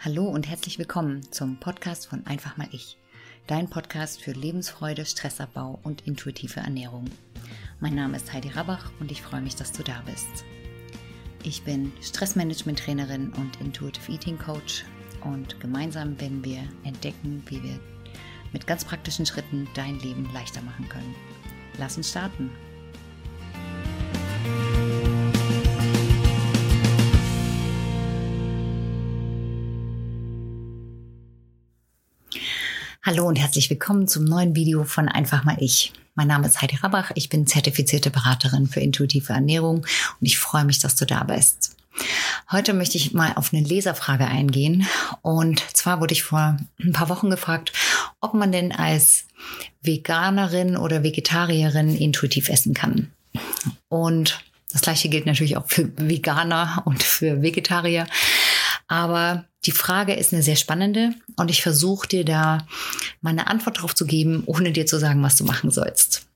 Hallo und herzlich willkommen zum Podcast von Einfach mal ich. Dein Podcast für Lebensfreude, Stressabbau und intuitive Ernährung. Mein Name ist Heidi Rabach und ich freue mich, dass du da bist. Ich bin Stressmanagement-Trainerin und Intuitive Eating Coach und gemeinsam werden wir entdecken, wie wir mit ganz praktischen Schritten dein Leben leichter machen können. Lass uns starten. Hallo und herzlich willkommen zum neuen Video von Einfach mal ich. Mein Name ist Heidi Rabach, ich bin zertifizierte Beraterin für intuitive Ernährung und ich freue mich, dass du da bist. Heute möchte ich mal auf eine Leserfrage eingehen. Und zwar wurde ich vor ein paar Wochen gefragt, ob man denn als Veganerin oder Vegetarierin intuitiv essen kann. Und das gleiche gilt natürlich auch für Veganer und für Vegetarier. Aber die Frage ist eine sehr spannende und ich versuche dir da meine Antwort darauf zu geben, ohne dir zu sagen, was du machen sollst.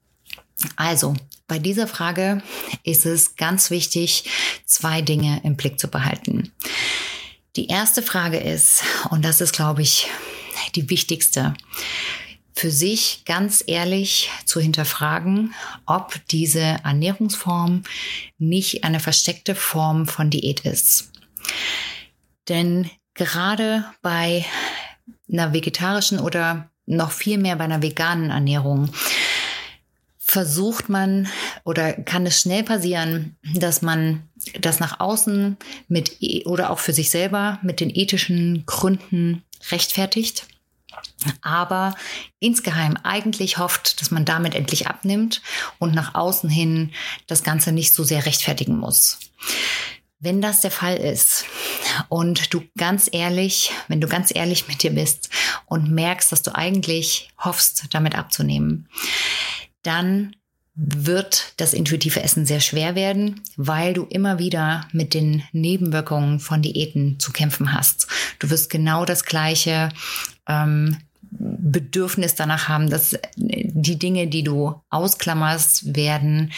Also, bei dieser Frage ist es ganz wichtig, zwei Dinge im Blick zu behalten. Die erste Frage ist, und das ist, glaube ich, die wichtigste, für sich ganz ehrlich zu hinterfragen, ob diese Ernährungsform nicht eine versteckte Form von Diät ist. Denn gerade bei einer vegetarischen oder noch viel mehr bei einer veganen Ernährung versucht man oder kann es schnell passieren, dass man das nach außen mit e, oder auch für sich selber mit den ethischen Gründen rechtfertigt, aber insgeheim eigentlich hofft, dass man damit endlich abnimmt und nach außen hin das Ganze nicht so sehr rechtfertigen muss. Wenn das der Fall ist und du ganz ehrlich, wenn du ganz ehrlich mit dir bist und merkst, dass du eigentlich hoffst, damit abzunehmen, dann wird das intuitive Essen sehr schwer werden, weil du immer wieder mit den Nebenwirkungen von Diäten zu kämpfen hast. Du wirst genau das gleiche ähm, Bedürfnis danach haben, dass die Dinge, die du ausklammerst, werden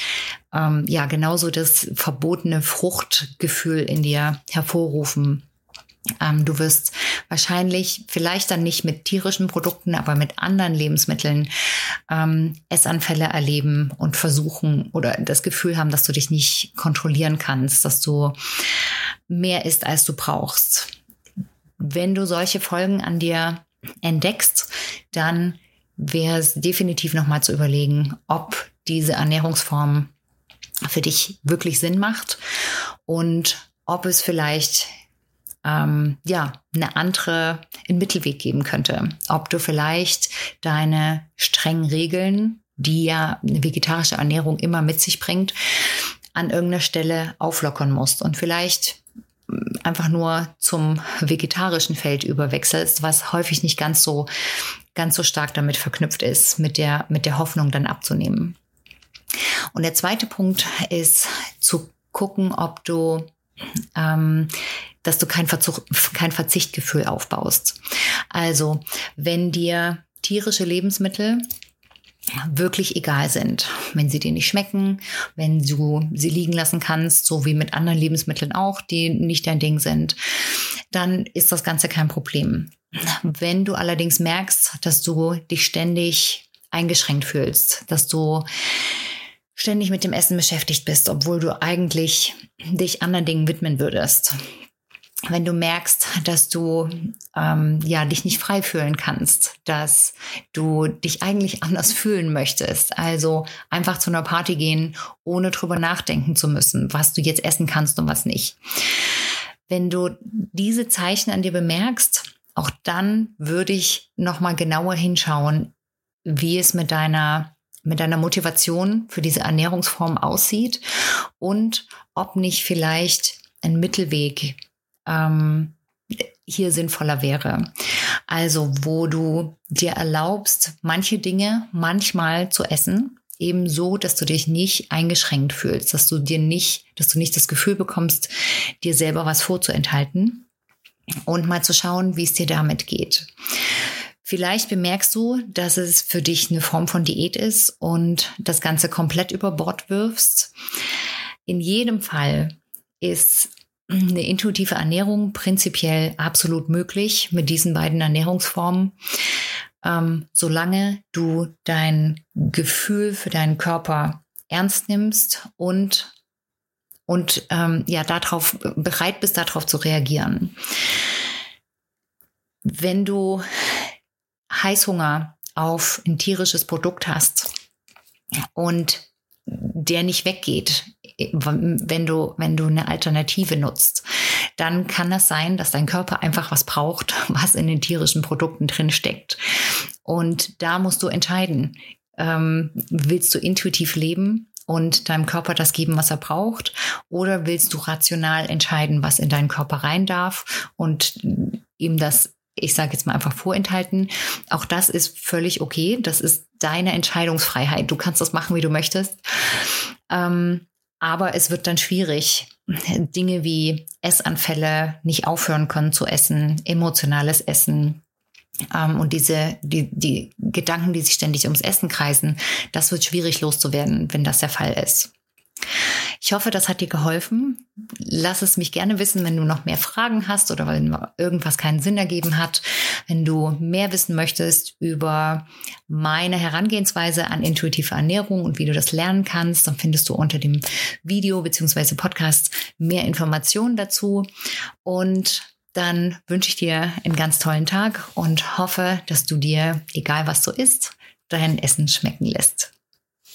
ähm, ja genauso das verbotene Fruchtgefühl in dir hervorrufen. Ähm, du wirst wahrscheinlich vielleicht dann nicht mit tierischen Produkten, aber mit anderen Lebensmitteln ähm, Essanfälle erleben und versuchen oder das Gefühl haben, dass du dich nicht kontrollieren kannst, dass du mehr isst, als du brauchst. Wenn du solche Folgen an dir entdeckst, dann wäre es definitiv nochmal zu überlegen, ob diese Ernährungsform für dich wirklich Sinn macht und ob es vielleicht ähm, ja eine andere einen Mittelweg geben könnte. Ob du vielleicht deine strengen Regeln, die ja eine vegetarische Ernährung immer mit sich bringt, an irgendeiner Stelle auflockern musst und vielleicht einfach nur zum vegetarischen Feld überwechselst, was häufig nicht ganz so, ganz so stark damit verknüpft ist, mit der, mit der Hoffnung dann abzunehmen. Und der zweite Punkt ist zu gucken, ob du, ähm, dass du kein, Verzug, kein Verzichtgefühl aufbaust. Also, wenn dir tierische Lebensmittel wirklich egal sind. Wenn sie dir nicht schmecken, wenn du sie liegen lassen kannst, so wie mit anderen Lebensmitteln auch, die nicht dein Ding sind, dann ist das Ganze kein Problem. Wenn du allerdings merkst, dass du dich ständig eingeschränkt fühlst, dass du ständig mit dem Essen beschäftigt bist, obwohl du eigentlich dich anderen Dingen widmen würdest, wenn du merkst, dass du ähm, ja dich nicht frei fühlen kannst, dass du dich eigentlich anders fühlen möchtest, also einfach zu einer Party gehen, ohne drüber nachdenken zu müssen, was du jetzt essen kannst und was nicht. Wenn du diese Zeichen an dir bemerkst, auch dann würde ich noch mal genauer hinschauen, wie es mit deiner mit deiner Motivation für diese Ernährungsform aussieht und ob nicht vielleicht ein Mittelweg ähm, hier sinnvoller wäre. Also wo du dir erlaubst, manche Dinge manchmal zu essen, eben so, dass du dich nicht eingeschränkt fühlst, dass du dir nicht, dass du nicht das Gefühl bekommst, dir selber was vorzuenthalten und mal zu schauen, wie es dir damit geht. Vielleicht bemerkst du, dass es für dich eine Form von Diät ist und das Ganze komplett über Bord wirfst. In jedem Fall ist eine intuitive Ernährung prinzipiell absolut möglich mit diesen beiden Ernährungsformen, ähm, solange du dein Gefühl für deinen Körper ernst nimmst und und ähm, ja darauf bereit bist, darauf zu reagieren. Wenn du Heißhunger auf ein tierisches Produkt hast und der nicht weggeht, wenn du, wenn du eine Alternative nutzt, dann kann das sein, dass dein Körper einfach was braucht, was in den tierischen Produkten drin steckt. Und da musst du entscheiden, ähm, willst du intuitiv leben und deinem Körper das geben, was er braucht? Oder willst du rational entscheiden, was in deinen Körper rein darf und ihm das ich sage jetzt mal einfach vorenthalten. Auch das ist völlig okay. Das ist deine Entscheidungsfreiheit. Du kannst das machen, wie du möchtest. Ähm, aber es wird dann schwierig. Dinge wie Essanfälle, nicht aufhören können zu essen, emotionales Essen, ähm, und diese, die, die Gedanken, die sich ständig ums Essen kreisen, das wird schwierig loszuwerden, wenn das der Fall ist. Ich hoffe, das hat dir geholfen. Lass es mich gerne wissen, wenn du noch mehr Fragen hast oder wenn irgendwas keinen Sinn ergeben hat. Wenn du mehr wissen möchtest über meine Herangehensweise an intuitive Ernährung und wie du das lernen kannst, dann findest du unter dem Video bzw. Podcast mehr Informationen dazu. Und dann wünsche ich dir einen ganz tollen Tag und hoffe, dass du dir, egal was du isst, dein Essen schmecken lässt.